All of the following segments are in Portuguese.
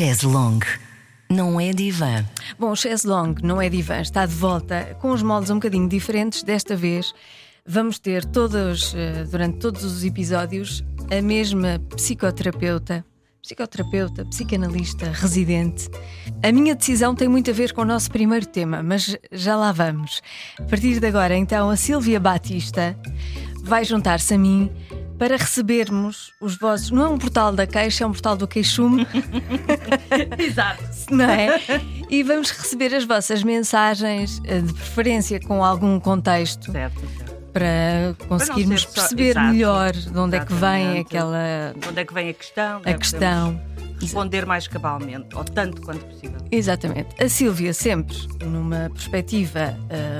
Chaise Long. Não é divã. Bom, Chaise Long não é divã, está de volta com os moldes um bocadinho diferentes. Desta vez vamos ter todos, eh, durante todos os episódios, a mesma psicoterapeuta, psicoterapeuta, psicanalista, residente. A minha decisão tem muito a ver com o nosso primeiro tema, mas já lá vamos. A partir de agora, então, a Silvia Batista vai juntar-se a mim para recebermos os vossos. Não é um portal da queixa, é um portal do queixume. Exato. Não é? E vamos receber as vossas mensagens, eh, de preferência com algum contexto, Certo, certo. para conseguirmos só- perceber exato. melhor de onde é que vem aquela. De onde é que vem a questão? A né? questão. Responder mais cabalmente, ou tanto quanto possível. Exatamente. A Sílvia sempre numa perspectiva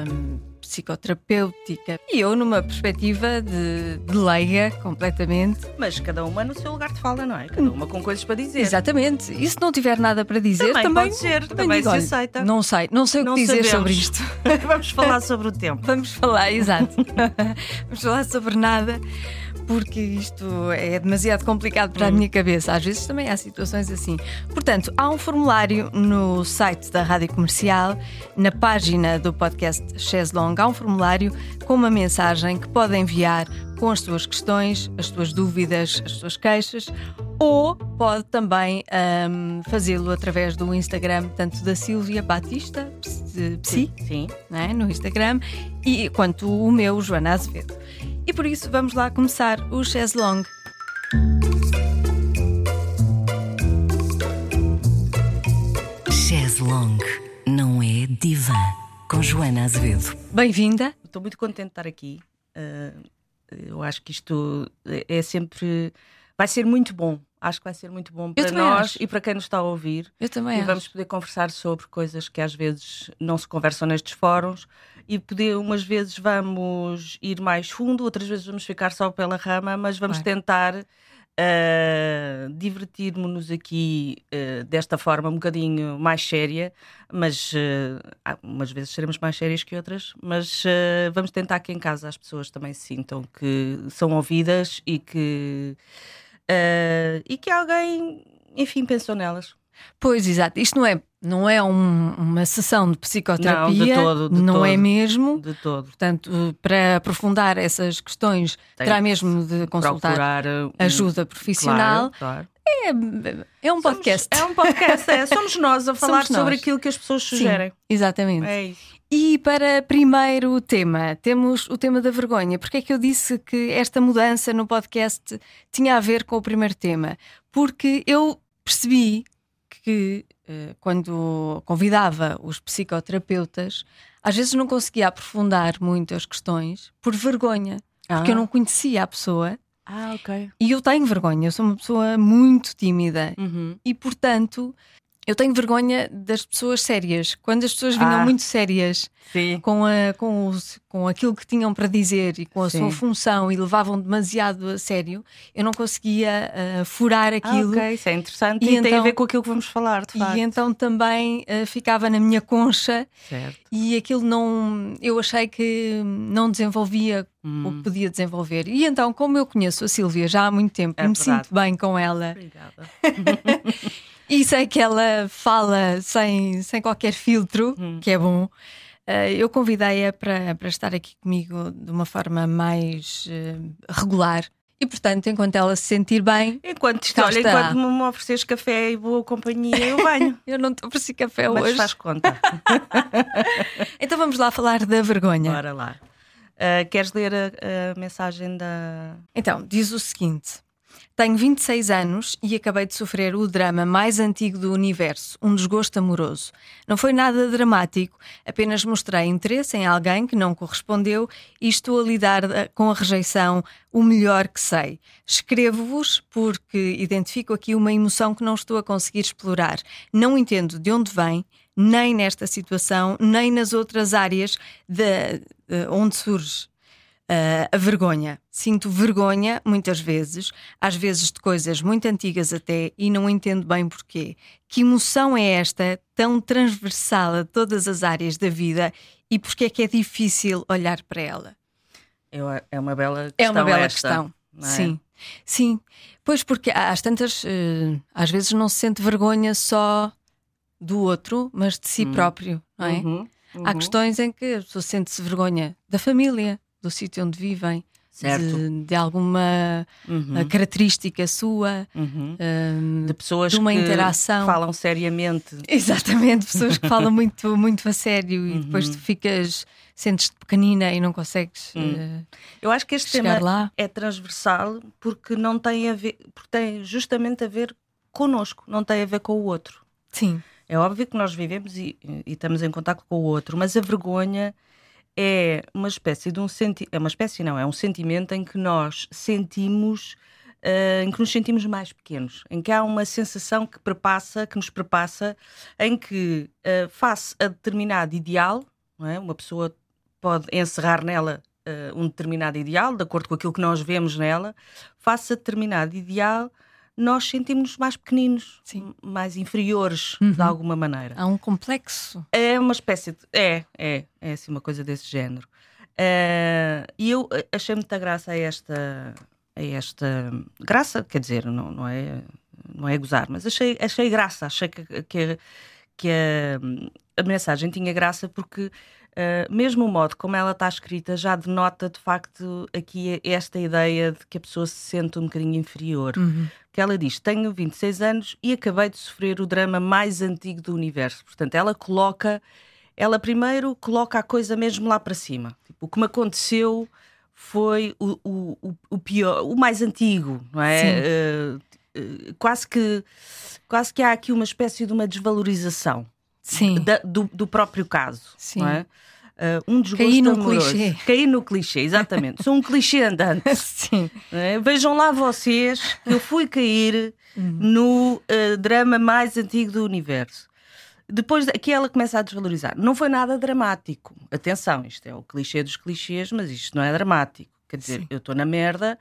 hum, psicoterapêutica e eu numa perspectiva de, de leiga completamente. Mas cada uma no seu lugar de fala, não é? Cada uma com coisas para dizer. Exatamente. E se não tiver nada para dizer, Também também, pode ser, também digo, se aceita. Não sei, não sei o Não que dizer sabemos. sobre isto. Vamos falar sobre o tempo. Vamos falar, exato. Vamos falar sobre nada, porque isto é demasiado complicado para a minha cabeça. Às vezes também há situações assim. Portanto, há um formulário no site da Rádio Comercial, na página do podcast Chaise Long, há um formulário com uma mensagem que pode enviar com as suas questões, as suas dúvidas, as suas queixas, ou pode também ahm, fazê-lo através do Instagram, tanto da Silvia Batista, Psi, Sim. não é? no Instagram, e quanto o meu, Joana Azevedo. E por isso vamos lá começar o Chaise Long. Chaise Long. Não é divã. Com Joana Azevedo. Bem-vinda. Estou muito contente de estar aqui. Ah, eu acho que isto é sempre. Vai ser muito bom. Acho que vai ser muito bom para nós acho. e para quem nos está a ouvir. Eu também e acho. vamos poder conversar sobre coisas que às vezes não se conversam nestes fóruns e poder umas vezes vamos ir mais fundo, outras vezes vamos ficar só pela rama, mas vamos Claro. tentar ah, divertir-nos aqui ah, desta forma um bocadinho mais séria, mas ah, umas vezes seremos mais sérias que outras, mas ah, vamos tentar que em casa as pessoas também se sintam que são ouvidas e que ah, e que alguém, enfim, pensou nelas. Pois, exato. Isto não é, não é um- uma sessão de psicoterapia. Não, de todo, de não todo. é mesmo. De todo. Portanto, para aprofundar essas questões, Tem terá mesmo de consultar procurar uh, um- ajuda profissional. Claro, claro. É, é um podcast. Somos- é um podcast, é. Somos nós a falar Somos sobre nós. aquilo que as pessoas Sim, sugerem. exatamente. É isso. E para primeiro tema, temos o tema da vergonha. Porque é que eu disse que esta mudança no podcast tinha a ver com o primeiro tema? Porque eu percebi que eh, quando convidava os psicoterapeutas, às vezes não conseguia aprofundar muito as questões por vergonha, porque eu não conhecia a pessoa Ah, ok. e eu tenho vergonha. Eu sou uma pessoa muito tímida Uhum. e, portanto, eu tenho vergonha das pessoas sérias. Quando as pessoas vinham Ah. muito sérias Sim. com, a, com, os- com aquilo que tinham para dizer e com a sua Sim. função e levavam demasiado a sério, eu não conseguia ah, furar Ah, aquilo. ok, isso é interessante E e, tem a então- ver com aquilo que vamos falar, de facto. E então também ah, ficava na minha concha Certo. e aquilo não. Eu achei que não desenvolvia o Hum. que podia desenvolver. E então, como eu conheço a Sílvia já há muito tempo É e me verdade. sinto bem com ela Obrigada. e sei que ela fala sem, sem qualquer filtro, Hum. que é bom. eh, eu convidei-a para, para estar aqui comigo de uma forma mais eh, regular. E portanto, enquanto ela se sentir bem, Enquanto, isto, Cá olha, está. enquanto me ofereces café e boa companhia, eu venho. eu não para si café Mas hoje. faz conta. Então vamos lá falar da vergonha. Bora lá. Ah, queres ler a, a mensagem da. Então, diz o seguinte: Tenho 26 anos e acabei de sofrer o drama mais antigo do universo, um desgosto amoroso. Não foi nada dramático, apenas mostrei interesse em alguém que não correspondeu e estou a lidar eh, com a rejeição o melhor que sei. Escrevo-vos porque identifico aqui uma emoção que não estou a conseguir explorar. Não entendo de onde vem, nem nesta situação, nem nas outras áreas de, de onde surge. Uh, a vergonha. Sinto vergonha muitas vezes, às vezes de coisas muito antigas até, e não entendo bem porquê. Que emoção é esta tão transversal a todas as áreas da vida e porque é que é difícil olhar para ela? Eu- é uma bela questão. É uma bela esta, questão. é? Sim. Sim, pois porque às tantas, uh, às vezes não se sente vergonha só do outro, mas de si hum. próprio, não é? Uhum, uhum. Há questões em que a pessoa sente-se vergonha da família, do sítio onde vivem, de, de, alguma uhum. característica sua, uhum. um, de pessoas de uma que interação. falam seriamente. Exatamente, pessoas que falam muito, muito a sério e depois tu ficas, sentes-te pequenina e não consegues. Uh, Eu acho que este tema lá. é transversal porque não tem a ver, porque tem justamente a ver connosco, não tem a ver com o outro. Sim. É óbvio que nós vivemos e, e estamos em contato com o outro, mas a vergonha é uma espécie de um senti é uma espécie não, é um sentimento em que nós sentimos Uh, em que nos sentimos mais pequenos, em que há uma sensação que perpassa, que nos perpassa, em que uh, face a determinado ideal, é? uma pessoa pode encerrar nela uh, um determinado ideal, de acordo com aquilo que nós vemos nela, face a determinado ideal, nós sentimos mais pequeninos, Sim. mais inferiores uhum. de alguma maneira. Há um complexo. É uma espécie de. É, é, é assim uma coisa desse género. Uh, e eu achei muita graça a esta, a esta. Graça, quer dizer, não, não, é, não é gozar, mas achei, achei graça, achei que, que, que a, a mensagem tinha graça porque Uh, mesmo o modo como ela está escrita já denota de facto aqui esta ideia de que a pessoa se sente um bocadinho inferior. Uhum. Que ela diz: Tenho 26 anos e acabei de sofrer o drama mais antigo do universo. Portanto, ela coloca, ela primeiro coloca a coisa mesmo lá para cima. Tipo, o que me aconteceu foi o, o, o pior, o mais antigo, não é? Uh, uh, quase que quase que há aqui uma espécie de uma desvalorização. Da, do, do, próprio caso. Sim. É? Uh, um desgosto Caí no amoroso. clichê. Caí no clichê, exatamente. Sou um clichê andante. Sim. É? Vejam lá vocês, eu fui cair uhum. no uh, drama mais antigo do universo. Depois aqui ela começa a desvalorizar. Não foi nada dramático. Atenção, isto é o clichê dos clichês, mas isto não é dramático. Quer dizer, Sim. eu estou na merda,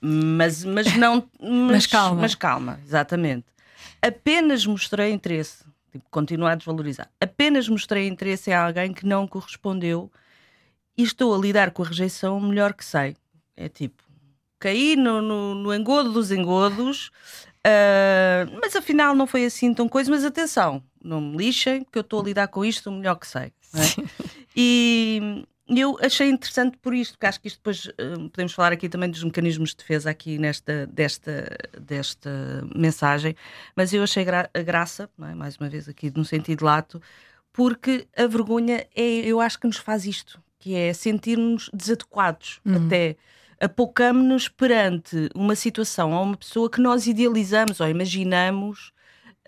mas, mas não. Mas, mas calma. Mas calma, exatamente. Apenas mostrei interesse Tipo, continuar a desvalorizar. Apenas mostrei interesse a alguém que não correspondeu e estou a lidar com a rejeição o melhor que sei. É tipo, caí no, no, no engodo dos engodos, uh, mas afinal não foi assim tão coisa. Mas atenção, não me lixem, porque eu estou a lidar com isto o melhor que sei. É? E eu achei interessante por isto, porque acho que isto depois uh, podemos falar aqui também dos mecanismos de defesa aqui nesta desta, desta mensagem, mas eu achei gra graça, é? mais uma vez aqui no sentido lato, porque a vergonha é, eu acho que nos faz isto, que é sentir-nos desadequados uhum. até apocamos-nos perante uma situação ou uma pessoa que nós idealizamos ou imaginamos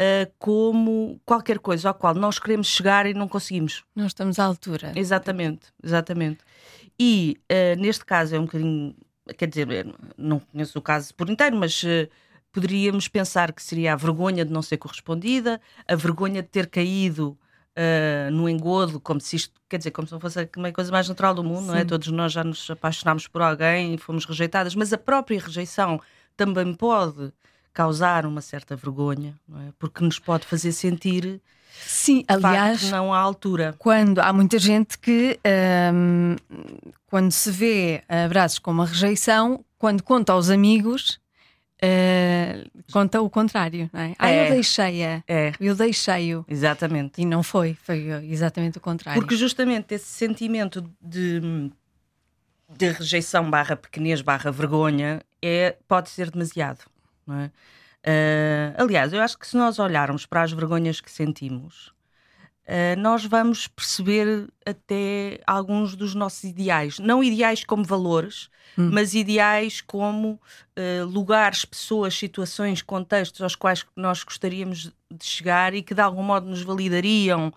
uh, como qualquer coisa ao qual nós queremos chegar e não conseguimos. Não estamos à altura. Exatamente, exatamente. E uh, neste caso é um bocadinho, quer dizer, não conheço o caso por inteiro, mas uh, poderíamos pensar que seria a vergonha de não ser correspondida, a vergonha de ter caído uh, no engodo, como se isto, quer dizer, como se não fosse a coisa mais natural do mundo, Sim. não é? Todos nós já nos apaixonámos por alguém e fomos rejeitadas, mas a própria rejeição também pode causar uma certa vergonha, é? porque nos pode fazer sentir. Sim, aliás, facto, não à altura. Quando há muita gente que, hum, quando se vê abraços com uma rejeição, quando conta aos amigos, uh, conta o contrário, não é? Ah, eu é. deixei-a, é. eu deixei-o. Exatamente. E não foi, foi exatamente o contrário. Porque justamente esse sentimento de, de rejeição barra pequenez barra vergonha é, pode ser demasiado. Não é? Uh, aliás, eu acho que se nós olharmos para as vergonhas que sentimos, uh, nós vamos perceber até alguns dos nossos ideais. Não ideais como valores, hum. mas ideais como uh, lugares, pessoas, situações, contextos aos quais nós gostaríamos de chegar e que de algum modo nos validariam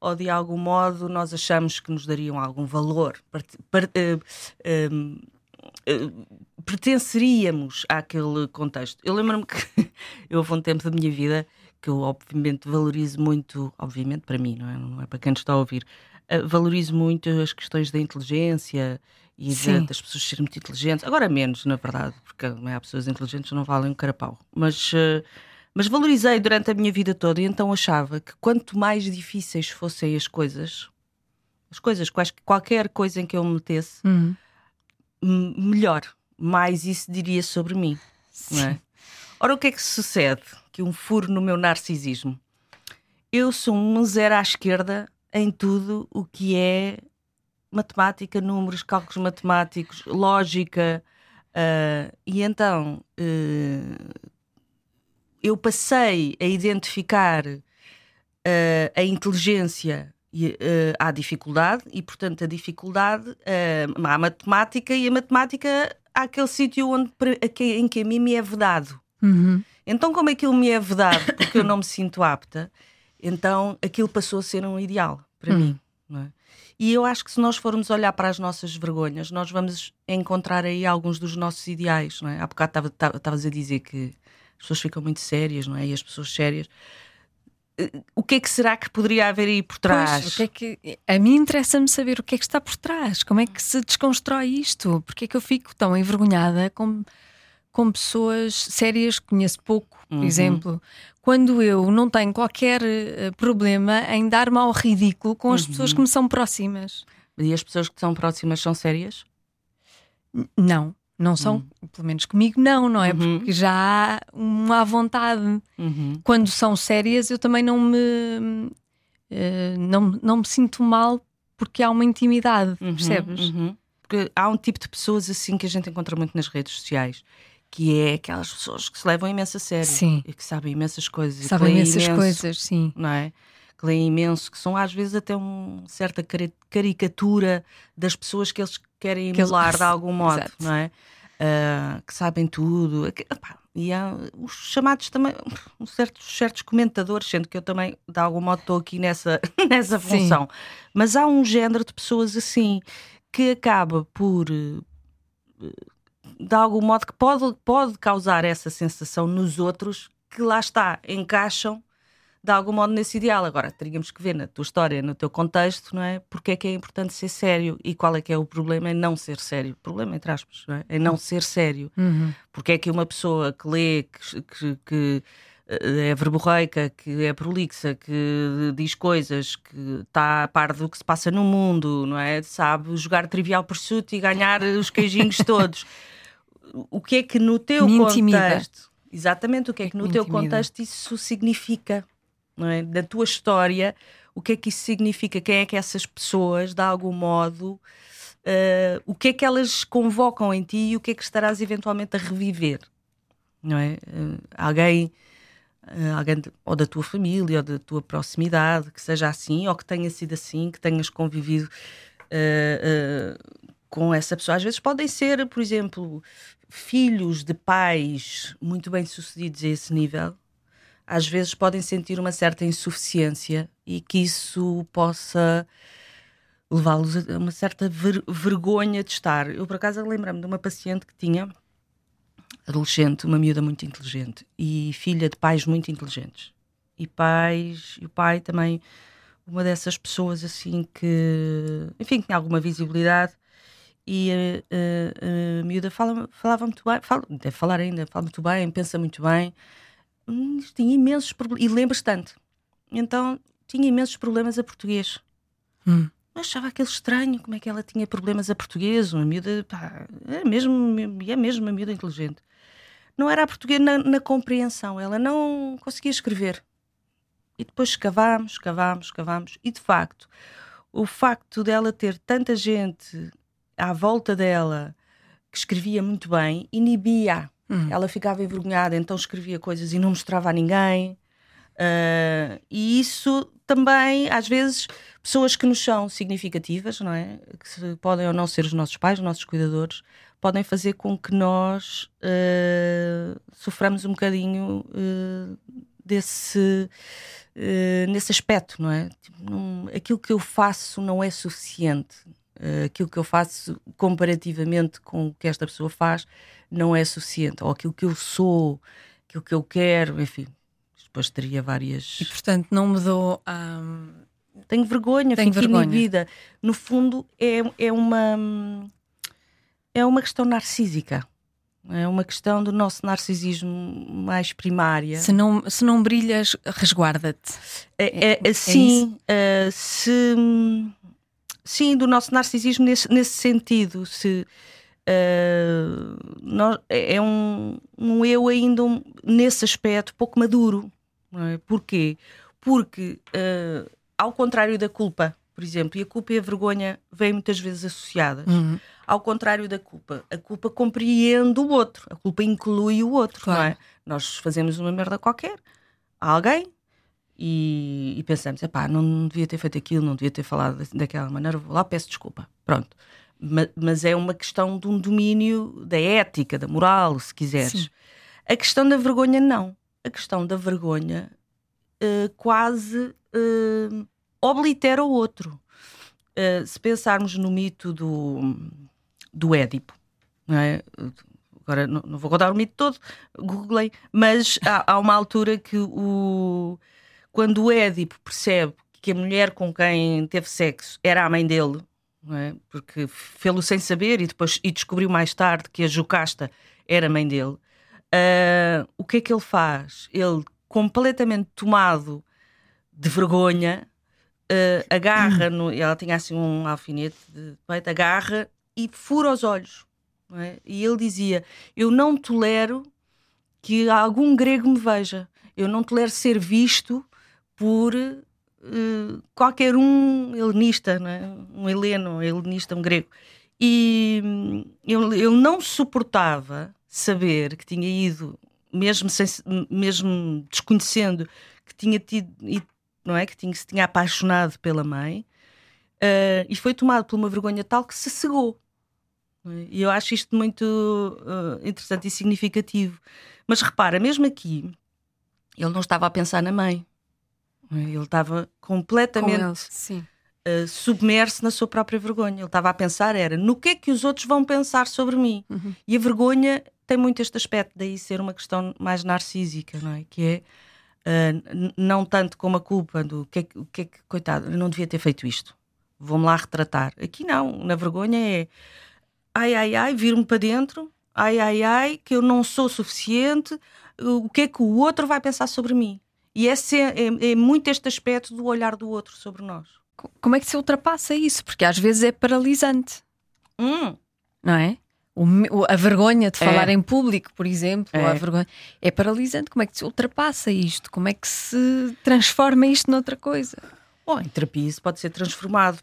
ou de algum modo nós achamos que nos dariam algum valor. Part, part, pertenceríamos àquele contexto. Eu lembro-me que eu houve um tempo da minha vida que eu obviamente valorizo muito, obviamente para mim, não é, não é para quem está a ouvir, uh, valorizo muito as questões da inteligência e de, das pessoas serem muito inteligentes. Agora menos, na verdade, porque é, há pessoas inteligentes que não valem um carapau. Mas, uh, mas valorizei durante a minha vida toda e então achava que quanto mais difíceis fossem as coisas, as coisas, qualquer coisa em que eu me metesse, uhum melhor. Mais isso diria sobre mim. É? Ora, o que é que sucede? Que um furo no meu narcisismo. Eu sou um zero à esquerda em tudo o que é matemática, números, cálculos matemáticos, lógica. Uh, e então uh, eu passei a identificar uh, a inteligência à dificuldade, e portanto a dificuldade à matemática, e a matemática àquele sítio onde, em que a mim me é vedado. Uhum. Então, como aquilo me é vedado porque eu não me sinto apta, então aquilo passou a ser um ideal para uhum. mim. É? E eu acho que se nós formos olhar para as nossas vergonhas, nós vamos encontrar aí alguns dos nossos ideais. Não é? Há bocado estavas a dizer que as pessoas ficam muito sérias, não é? E as pessoas sérias. O que é que será que poderia haver aí por trás? Pois, o que é que... A mim interessa-me saber o que é que está por trás, como é que se desconstrói isto, porque é que eu fico tão envergonhada com, com pessoas sérias que conheço pouco, por uhum. exemplo, quando eu não tenho qualquer eh, problema em dar-me ao ridículo com as uhum. pessoas que me são próximas. E as pessoas que são próximas são sérias? Não. Não são, uhum. pelo menos comigo, não, não é? Uhum. Porque já há uma à vontade. Uhum. Quando são sérias, eu também não me, uh, não, não me sinto mal porque há uma intimidade, uhum, percebes? Uhum. Porque há um tipo de pessoas assim que a gente encontra muito nas redes sociais, que é aquelas pessoas que se levam imenso a sério sim. e que sabem imensas coisas. Sabem imensas imenso, coisas, sim. Não é? Que leem imenso, que são às vezes até uma certa caricatura das pessoas que eles querem emular que de algum modo, Exato. não é? Uh, que sabem tudo. Opa, e há os chamados também, certos, certos comentadores, sendo que eu também, de algum modo, estou aqui nessa, nessa função. Sim. Mas há um género de pessoas assim que acaba por, de algum modo, que pode, pode causar essa sensação nos outros que lá está, encaixam de algum modo nesse ideal. Agora, teríamos que ver na tua história, no teu contexto, não é? Porque é que é importante ser sério e qual é que é o problema em não ser sério. O problema, entre aspas, não é? Em não ser sério. Uhum. Porque é que uma pessoa que lê, que, que, que eh, é verborreica, que é prolixa, que diz coisas, que está a par do que se passa no mundo, não é? Sabe jogar trivial pursuit e ganhar os queijinhos todos. O que é que no teu Me contexto, intimida. exatamente, o que é que no teu contexto isso significa? É? da tua história, o que é que isso significa? Quem é que essas pessoas, de algum modo, uh, o que é que elas convocam em ti e o que é que estarás eventualmente a reviver? Não é? Uh, alguém, uh, alguém de, ou da tua família ou da tua proximidade que seja assim ou que tenha sido assim, que tenhas convivido com essa pessoa. Às vezes podem ser, por exemplo, filhos de pais muito bem sucedidos a esse nível às vezes podem sentir uma certa insuficiência e que isso possa levá-los a uma certa ver vergonha de estar. Eu, por acaso, lembro-me de uma paciente que tinha, adolescente, uma miúda muito inteligente e filha de pais muito inteligentes. E pais, e o pai também, uma dessas pessoas assim que, enfim, tinha alguma visibilidade e a, a, a miúda fala, falava muito bem, fala, deve falar ainda, fala muito bem, pensa muito bem, tinha imensos problemas, e lembras tanto. Então tinha imensos problemas a português. Hum. Eu achava aquele estranho, como é que ela tinha problemas a português, uma miúda, pá, é mesmo, é mesmo uma miúda inteligente. Não era a português na, na compreensão, ela não conseguia escrever. E depois escavámos, escavámos, escavámos, e de facto, o facto dela ter tanta gente à volta dela que escrevia muito bem inibia Hum. Ela ficava envergonhada, então escrevia coisas e não mostrava a ninguém. Uh, e isso também, às vezes, pessoas que nos são significativas, não é? Que podem ou não ser os nossos pais, os nossos cuidadores, podem fazer com que nós uh, soframos um bocadinho uh, desse. nesse aspecto, não é? Tipo, aquilo que eu faço não é suficiente. Aquilo que eu faço comparativamente com o que esta pessoa faz não é suficiente, ou aquilo que eu sou, aquilo que eu quero, enfim, depois teria várias. E portanto não me dou. Um... Tenho vergonha, Tenho fico vergonha. inibida. No fundo, é, é uma. É uma questão narcísica. É uma questão do nosso narcisismo mais primária. Se não, se não brilhas, resguarda-te. É, é, é, sim, é uh, se, sim, do nosso narcisismo nesse, nesse sentido. Se, Uh, nós, é um, um eu ainda um, nesse aspecto pouco maduro. Não é? Porquê? Porque, uh, ao contrário da culpa, por exemplo, e a culpa e a vergonha vêm muitas vezes associadas. Uhum. Ao contrário da culpa, a culpa compreende o outro, a culpa inclui o outro, Claro. não é? Nós fazemos uma merda qualquer a alguém e, e pensamos, epá, não, não devia ter feito aquilo, não devia ter falado da- daquela maneira, vou lá, peço desculpa. Pronto. Ma- Mas, é uma questão de um domínio da ética, da moral, se quiseres. Sim. A questão da vergonha, não. A questão da vergonha eh, quase eh, oblitera o outro. Eh, se pensarmos no mito do, do Édipo, não é? Agora não, não vou contar o mito todo, googlei, mas há, há uma altura que o, quando o Édipo percebe que a mulher com quem teve sexo era a mãe dele, é? porque fê-lo sem saber e depois e descobriu mais tarde que a Jocasta era a mãe dele, ah, o que é que ele faz? Ele, completamente tomado de vergonha, ah, agarra, no, ela tinha assim um alfinete de peito, agarra e fura os olhos. é? E ele dizia: Eu não tolero que algum grego me veja, eu não tolero ser visto por eh, qualquer um helenista, não é? um heleno, um helenista, um grego. E hum, ele, ele não suportava saber que tinha ido, mesmo, sem, se- mesmo desconhecendo que tinha tido, ido, não é? que tinha, se tinha apaixonado pela mãe, eh, e foi tomado por uma vergonha tal que se cegou. é? E eu acho isto muito eh, interessante e significativo. Mas repara, mesmo aqui, ele não estava a pensar na mãe. Ele estava Com completamente uh, submerso na sua própria vergonha. Ele estava a pensar era no que é que os outros vão pensar sobre mim. Uhum. E a vergonha tem muito este aspecto, daí ser uma questão mais narcísica, não é? Que é uh, não tanto como a culpa do que é que, que, é que coitado, eu não devia ter feito isto. Vou-me lá retratar. Aqui não, na vergonha é ai, ai, ai, vir-me para dentro, ai, ai, ai, que eu não sou suficiente, o que é que o outro vai pensar sobre mim? E esse é, é- é muito este aspecto do olhar do outro sobre nós. Co- Como é que se ultrapassa isso? Porque às vezes é paralisante, Hum, não é? O a vergonha de É. falar em público, por exemplo, É. a vergonha é paralisante. Como é que se ultrapassa isto? Como é que se transforma isto noutra coisa? Bom, em terapia isso pode ser transformado.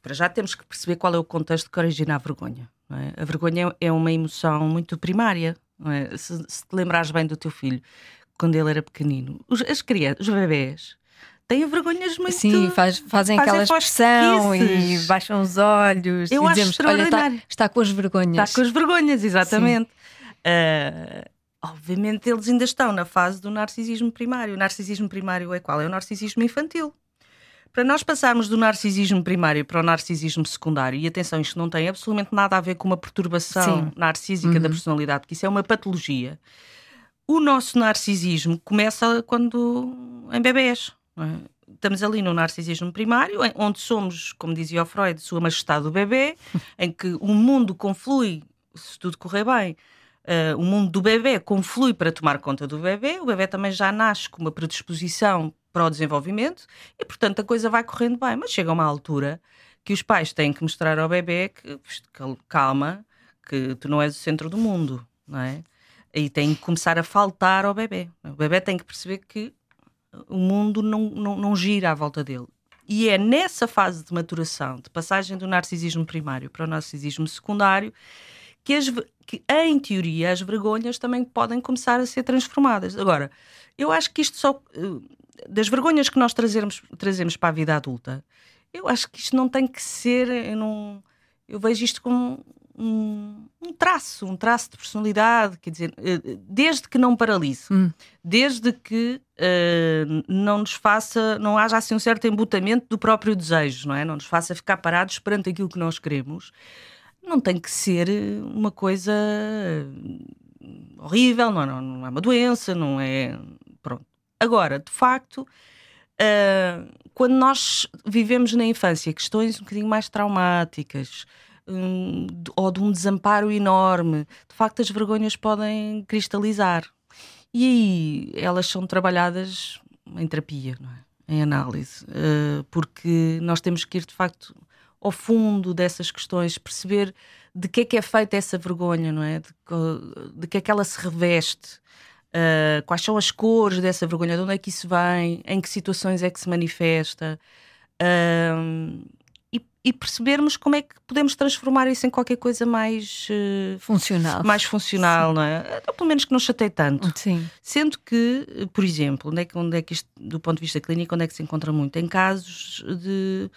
Para já temos que perceber qual é o contexto que origina a vergonha. é? A vergonha é uma emoção muito primária. é? Se, se te lembrares bem do teu filho, quando ele era pequenino, os, as crianças, os bebés, têm vergonhas muito... Sim, faz- fazem fazem aquela expressão e baixam os olhos Eu e acho dizemos, olha, está, extraordinário. está com as vergonhas. Está com as vergonhas, exatamente. Ah, obviamente eles ainda estão na fase do narcisismo primário. O narcisismo primário é qual? É o narcisismo infantil. Para nós passarmos do narcisismo primário para o narcisismo secundário, e atenção, isto não tem absolutamente nada a ver com uma perturbação Sim. narcísica da Uhum. personalidade, porque isso é uma patologia. O nosso narcisismo começa quando em bebés. não é? Estamos ali no narcisismo primário, onde somos, como dizia o Freud, sua majestade o bebê, em que o mundo conflui, se tudo correr bem, eh, o mundo do bebê conflui para tomar conta do bebê, o bebê também já nasce com uma predisposição para o desenvolvimento e, portanto, a coisa vai correndo bem. Mas chega uma altura que os pais têm que mostrar ao bebê que, cal- calma, que tu não és o centro do mundo, não é? E tem que começar a faltar ao bebê. O bebê tem que perceber que o mundo não, não, não gira à volta dele. E é nessa fase de maturação, de passagem do narcisismo primário para o narcisismo secundário, que, as, que, em teoria, as vergonhas também podem começar a ser transformadas. Agora, eu acho que isto só. eh, Das vergonhas que nós trazemos, trazemos para a vida adulta, eu acho que isto não tem que ser. Eu, não, eu vejo isto como um, um traço, um traço de personalidade, quer dizer, eh, desde que não paralise, Hum. desde que eh, não nos faça, não haja assim um certo embutamento do próprio desejo, não é? Não nos faça ficar parados perante aquilo que nós queremos. Não tem que ser eh, uma coisa horrível, não, é- não, não é uma doença, não é. Pronto. Agora, de facto, ah, quando nós vivemos na infância questões um bocadinho mais traumáticas ou de um desamparo enorme, de facto as vergonhas podem cristalizar. E aí elas são trabalhadas em terapia, é? em análise, ah, porque nós temos que ir de facto ao fundo dessas questões, perceber de que é que é feita essa vergonha, não é? De, de que é que ela se reveste, uh, quais são as cores dessa vergonha, de onde é que isso vem, em que situações é que se manifesta. Uh, e percebermos como é que podemos transformar isso em qualquer coisa mais uh, funcional. Mais funcional, Sim. não é? Ou pelo menos que não chateie tanto. Sim. Sendo que, por exemplo, onde é que, onde é que isto, do ponto de vista clínico, onde é que se encontra muito? Em casos de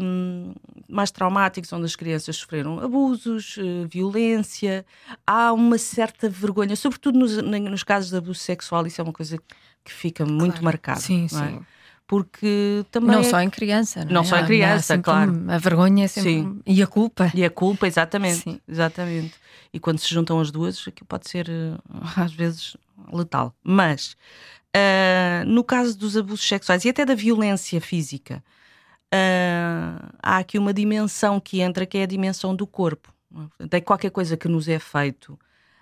um, mais traumáticos, onde as crianças sofreram abusos, uh, violência, há uma certa vergonha, sobretudo nos, nos casos de abuso sexual, isso é uma coisa que fica muito claro. marcada. Sim, é? sim porque também. Não é... só em criança, não, não é? só em criança, claro. A vergonha é sempre. Sim. E a culpa. E a culpa, exatamente. Sim. Exatamente. E quando se juntam as duas, aquilo pode ser, eh, às vezes, letal. Mas, uh, no caso dos abusos sexuais e até da violência física, uh, há aqui uma dimensão que entra, que é a dimensão do corpo. Tem qualquer coisa que nos é feito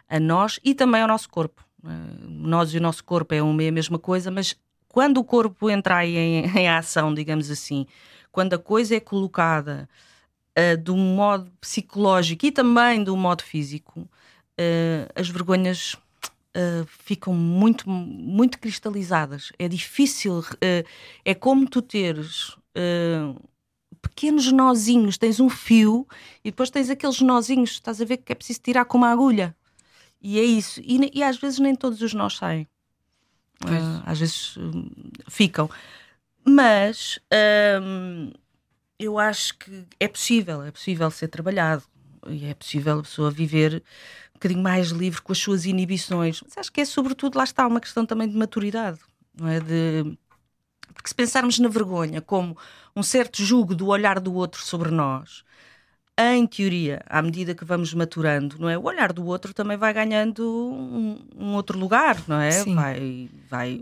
a nós e também ao nosso corpo. Uh, nós e o nosso corpo é uma e a mesma coisa, mas quando o corpo entra em, em ação, digamos assim, quando a coisa é colocada uh, de um modo psicológico e também de um modo físico, uh, as vergonhas uh, ficam muito, muito cristalizadas. É difícil, é como tu teres pequenos nozinhos, tens um fio e depois tens aqueles nozinhos, estás a ver que é preciso tirar com uma agulha. E é isso. E, e às vezes nem todos os nós saem. Uh, às vezes uh, ficam. Mas um, eu acho que é possível, é possível ser trabalhado e é possível a pessoa viver um bocadinho mais livre com as suas inibições. Mas acho que é sobretudo, lá está, uma questão também de maturidade, não é? De, porque se pensarmos na vergonha como um certo jugo do olhar do outro sobre nós, em teoria, à medida que vamos maturando, não é? O olhar do outro também vai ganhando um, um outro lugar, não é? Sim. Vai, vai,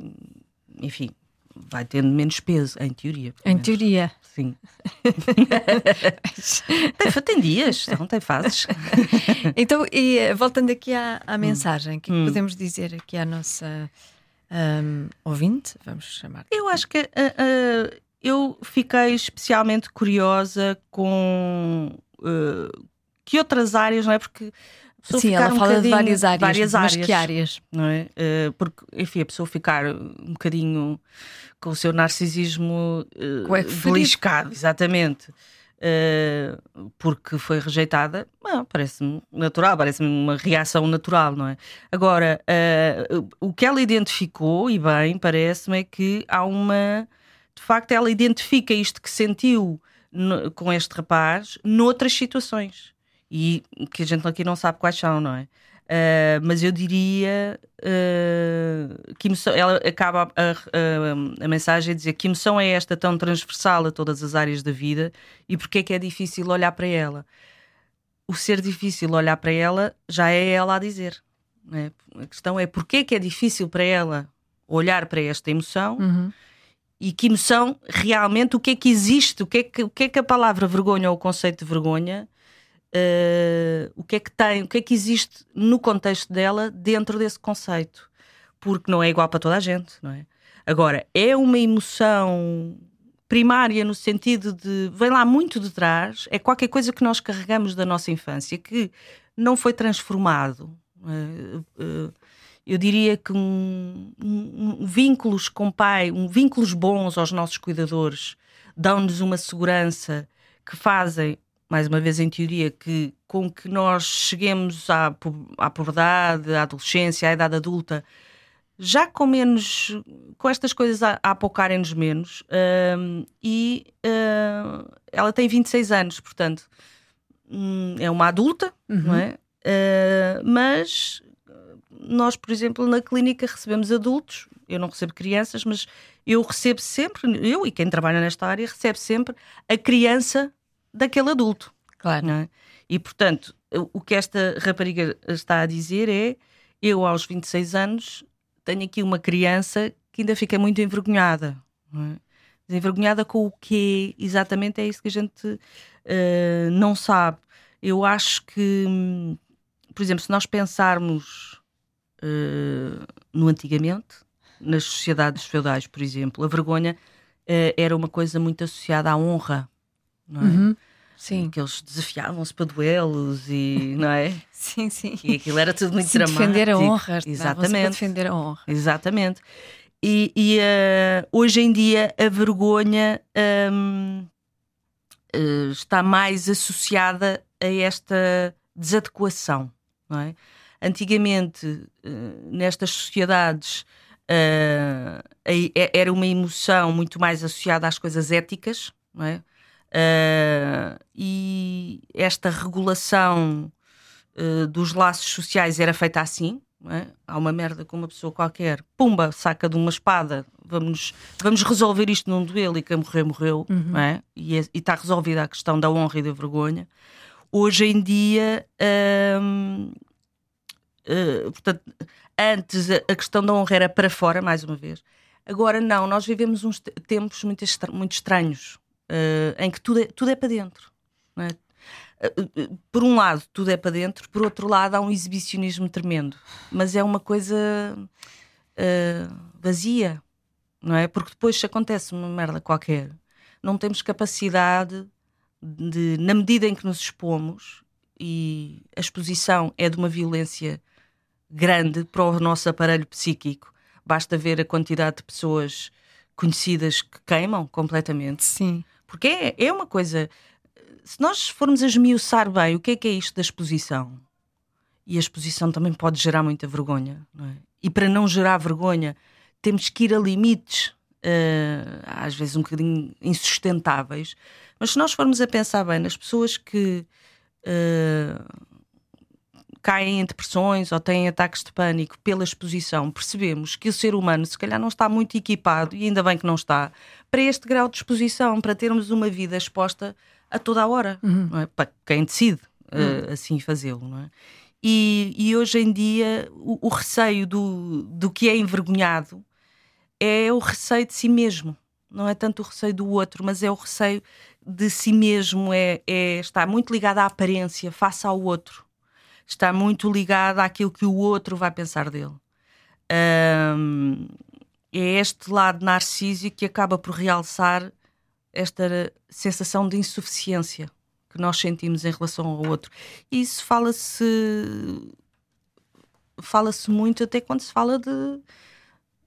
enfim, vai tendo menos peso, em teoria. Em menos. teoria. Sim. tem, tem dias, não tem fases. então, e, eh, voltando aqui à, à hum. mensagem, que hum. podemos dizer aqui à nossa um, ouvinte, vamos chamar. Eu acho que uh, uh, eu fiquei especialmente curiosa com uh, que outras áreas, não é? Porque Sim, ela um fala de várias áreas, várias áreas, mas que áreas? Não é? Uh, porque, enfim, a pessoa ficar um bocadinho com o seu narcisismo uh, beliscado, exatamente. Uh, porque foi rejeitada, parece-me natural, parece-me uma reação natural, não é? Agora, uh, o que ela identificou, e bem, parece-me, é que há uma. De facto, ela identifica isto que sentiu no, com este rapaz noutras situações. E que a gente aqui não sabe quais são, não é? Uh, mas eu diria uh, que emoção, ela acaba a, a, a, mensagem a dizer que emoção é esta tão transversal a todas as áreas da vida e porque é que é difícil olhar para ela. O ser difícil olhar para ela já é ela a dizer. É? A questão é porque é que é difícil para ela olhar para esta emoção uhum e que noção realmente o que é que existe, o que é que, o que, é que a palavra vergonha ou o conceito de vergonha, uh, o que é que tem, o que é que existe no contexto dela dentro desse conceito. Porque não é igual para toda a gente, não é? Agora, é uma emoção primária no sentido de vem lá muito de trás, é qualquer coisa que nós carregamos da nossa infância que não foi transformado. Uh, uh, eu diria que um, um, um, vínculos com o pai, um vínculos bons aos nossos cuidadores, dão-nos uma segurança que fazem, mais uma vez em teoria, que com que nós cheguemos à, à puberdade, à adolescência, à idade adulta, já com menos, com estas coisas a, a apocarem-nos menos, um, e uh, ela tem 26 anos, portanto, um, é uma adulta, uhum. não é? Uh, mas nós, por exemplo, na clínica recebemos adultos, eu não recebo crianças, mas eu recebo sempre, eu e quem trabalha nesta área, recebe sempre a criança daquele adulto. Claro. É? E, portanto, o que esta rapariga está a dizer é: eu, aos 26 anos, tenho aqui uma criança que ainda fica muito envergonhada. Não é? Envergonhada com o que exatamente é isso que a gente uh, não sabe. Eu acho que, por exemplo, se nós pensarmos uh, no antigamente, nas sociedades feudais, por exemplo, a vergonha uh, era uma coisa muito associada à honra. não é? Uhum. Sim. Que eles desafiavam-se para duelos e, não é? Sim, sim. E aquilo era tudo muito Sim, dramático. defender a honra. Exatamente. defender a honra. Exatamente. E, e, eh, hoje em dia a vergonha hum, eh, está mais associada a esta desadequação, não é? Antigamente, eh, nestas sociedades, eh, era uma emoção muito mais associada às coisas éticas, não é? Eh, e esta regulação dos laços sociais era feita assim. é? Há uma merda com uma pessoa qualquer, pumba, saca de uma espada, vamos, vamos resolver isto num duelo e quem morrer, morreu, não é? e é- está resolvida a questão da honra e da vergonha. Hoje em dia, hum, eh, portanto, antes a, questão da honra era para fora, mais uma vez. Agora não, nós vivemos uns te- tempos muito, estra- muito estranhos, eh, em que tudo é, tudo é para dentro. é? Eh, Por um lado, tudo é para dentro, por outro lado, há um exibicionismo tremendo, mas é uma coisa vazia, não é? Porque depois, se acontece uma merda qualquer, não temos capacidade de, na medida em que nos expomos, e a exposição é de uma violência grande para o nosso aparelho psíquico, basta ver a quantidade de pessoas conhecidas que queimam completamente. Sim. Porque é, é uma coisa. Se nós formos a esmiuçar bem o que é que é isto da exposição, e a exposição também pode gerar muita vergonha, é? E para não gerar vergonha, temos que ir a limites, eh, às vezes um bocadinho insustentáveis. Mas se nós formos a pensar bem nas pessoas que eh, caem em depressões ou têm ataques de pânico pela exposição, percebemos que o ser humano se calhar não está muito equipado, e ainda bem que não está, para este grau de exposição, para termos uma vida exposta a toda a hora, não é? para quem decide eh, assim fazê-lo. Não é? E, e hoje em dia o, o receio do, do que é envergonhado é o receio de si mesmo. Não é tanto o receio do outro, mas é o receio de si mesmo. É, é está muito ligado à aparência face ao outro. Está muito ligado àquilo que o outro vai pensar dele. Ahm, é este lado narcísico que acaba por realçar esta sensação de insuficiência que nós sentimos em relação ao outro. E isso fala-se fala-se muito até quando se fala de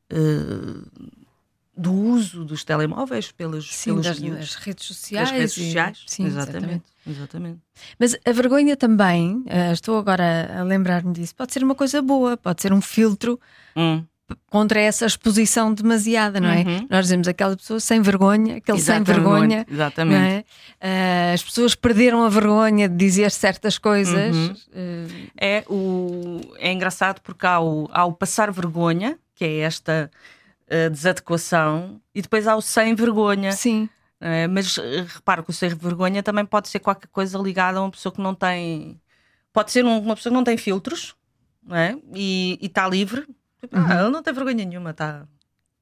eh, do uso dos telemóveis pelos, Sim, pelos das, miúdos. redes sociais. Das redes e- sociais. Sim, exatamente. exatamente. Mas a vergonha também, eh, estou agora a lembrar-me disso, pode ser uma coisa boa, pode ser um filtro Hum, contra essa exposição demasiada, não é? Uhum. Nós dizemos aquela pessoa sem vergonha, aquele sem exatamente, vergonha. Exatamente. Não é? Eh, as pessoas perderam a vergonha de dizer certas coisas. Uhum. eh, É, o, é engraçado porque há o, há o passar vergonha, que é esta eh, desadequação, e depois há o sem vergonha. sim, Eh, mas eh, reparo que o sem vergonha também pode ser qualquer coisa ligada a uma pessoa que não tem. Pode ser um- uma pessoa que não tem filtros não é? e está livre. Tipo, Uhum. Ah, ele não tem vergonha nenhuma, tá.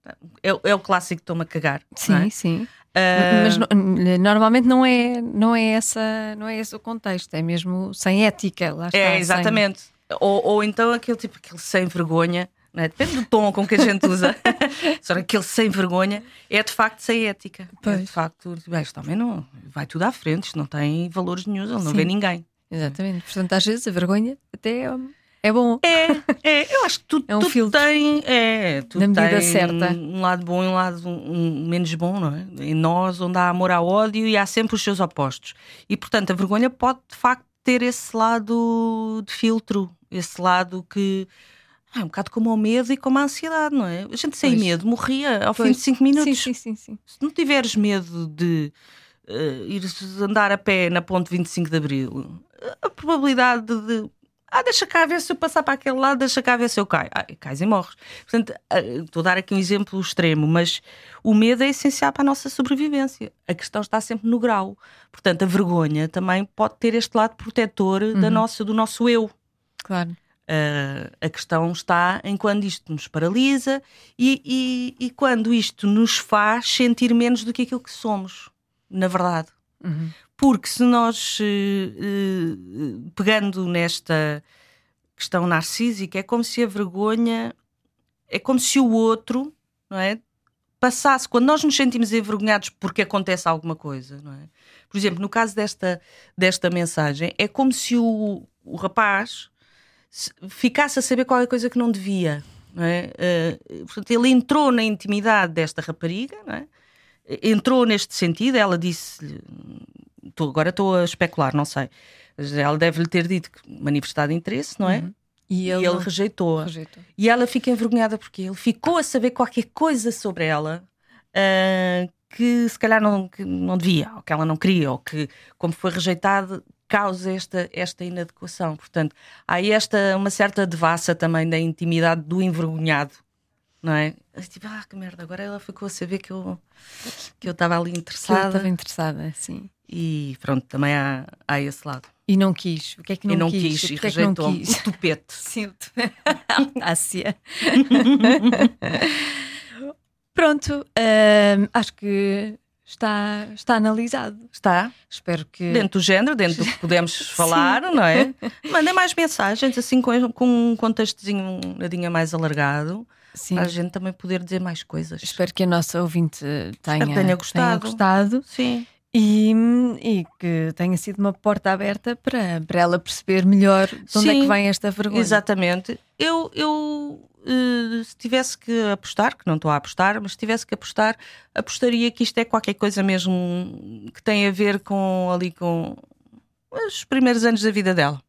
tá. É, é o clássico que estou-me a cagar. sim, é? sim. Ah, Mas no- normalmente não é, não, é essa, não é esse o contexto, é mesmo sem ética. Lá está, É, sem- exatamente. Ou, ou então aquele tipo, aquele sem vergonha, não é? depende do tom com que a gente usa. Só que aquele sem vergonha é de facto sem ética. É Pois. de facto, bem, este homem não vai tudo à frente, isto não tem valores nenhum, ele não Sim. vê ninguém. Exatamente. Portanto, às vezes a vergonha até é, é bom. É, é, eu acho que tudo, É um tudo filtro. tem, é, tudo Na medida tem certa. um lado bom e um lado um- um menos bom, não é? Em nós, onde há amor, há ódio e há sempre os seus opostos. E portanto, a vergonha pode de facto ter esse lado de filtro, esse lado que é um bocado como o medo e como a ansiedade, não é? A gente sem Pois. medo morria ao fim Pois. de 5 minutos. Sim, sim, sim. Se não tiveres medo de eh, ir andar a pé na ponte 25 de Abril, a probabilidade de. Ah, deixa cá ver se eu passar para aquele lado, deixa cá ver se eu caio. Ah, cais e morres. Portanto, ah, estou a dar aqui um exemplo extremo, mas o medo é essencial para a nossa sobrevivência. A questão está sempre no grau. Portanto, a vergonha também pode ter este lado protetor da nossa, do nosso eu. Claro. Uh, a questão está em quando isto nos paralisa e, e- e quando isto nos faz sentir menos do que aquilo que somos, na verdade. Uhum. Porque se nós, eh, eh, pegando nesta questão narcísica, é como se a vergonha, é como se o outro, não é? passasse, quando nós nos sentimos envergonhados porque acontece alguma coisa, não é? Por exemplo, no caso desta, desta mensagem, é como se o, o rapaz ficasse a saber qualquer coisa que não devia. Não é? Uh, portanto, ele entrou na intimidade desta rapariga, é? entrou neste sentido. Ela disse: agora estou a especular, não sei. Ela deve-lhe ter dito que manifestado interesse, não é? Uhum. E ele, e ele rejeitou-a. Rejeitou. E ela fica envergonhada porque ele ficou a saber qualquer coisa sobre ela uh, que se calhar não, não devia, ou que ela não queria, ou que, como foi rejeitada, causa esta, esta inadequação. Portanto, há esta uma certa devassa também da intimidade do envergonhado, não é? Tipo, ah, que merda, agora ela ficou a saber que eu que eu estava ali interessada. estava interessada, sim. E pronto, também há, há esse lado. E não quis. O que é que não, e não quis? quis e é rejeitou o tupete. Sim, o tupete. Pronto, uh, acho que está, está analisado. Está. Espero que. Dentro do género, dentro do que podemos falar, não é? Mandem mais mensagens, assim, com, com um contextozinho um bocadinho mais alargado. Sim. Para a gente também poder dizer mais coisas. Espero que a nossa ouvinte tenha, tenha gostado. Tenha gostado. Sim. E, e, que tenha sido uma porta aberta para, para ela perceber melhor de onde Sim, é que vem esta vergonha. Exatamente. Eu, eu uh, se tivesse que apostar, que não estou a apostar, mas se tivesse que apostar, apostaria que isto é qualquer coisa mesmo que tem a ver com ali com os primeiros anos da vida dela.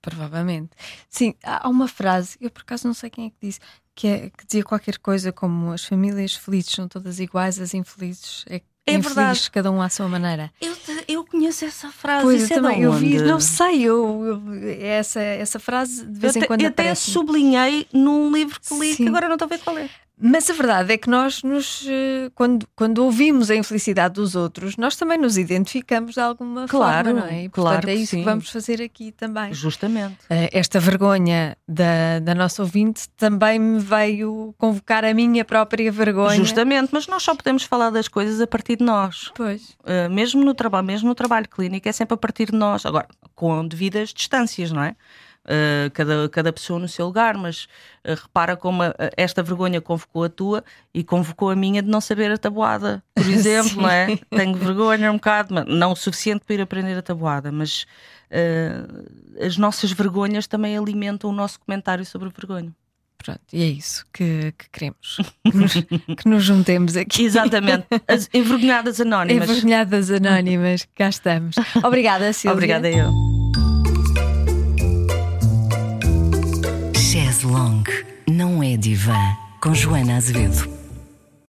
Provavelmente. Sim, há uma frase, eu por acaso não sei quem é que disse, que, é, que dizia qualquer coisa como as famílias felizes são todas iguais, as infelizes é é infeliz, verdade. cada um à sua maneira. Eu, eu conheço essa frase. Pois, Isso eu é também, eu vi, não sei, eu, eu, essa, essa frase de vez eu em quando eu até sublinhei num livro que li, Sim. que agora não estou a ver qual é. Mas a verdade é que nós, nos, eh, quando, quando ouvimos a infelicidade dos outros, nós também nos identificamos de alguma claro, forma, não é? E, portanto, claro é isso que, que, vamos fazer aqui também. Justamente. Eh, esta vergonha da, da nossa ouvinte também me veio convocar a minha própria vergonha. Justamente, mas nós só podemos falar das coisas a partir de nós. Pois. Uh, mesmo no trabalho, mesmo no trabalho clínico, é sempre a partir de nós. Agora, com devidas distâncias, não é? Uh, cada, cada pessoa no seu lugar, mas uh, repara como a, esta vergonha convocou a tua e convocou a minha de não saber a tabuada, por exemplo, não é? Tenho vergonha um bocado, mas não o suficiente para ir aprender a tabuada, mas uh, as nossas vergonhas também alimentam o nosso comentário sobre a vergonha. Pronto, e é isso que, que queremos. Que nos, que nos, juntemos aqui. Exatamente. As envergonhadas anónimas. Envergonhadas anónimas, cá estamos. Obrigada, Silvia. Obrigada eu. Long não é divã com Joana Azevedo.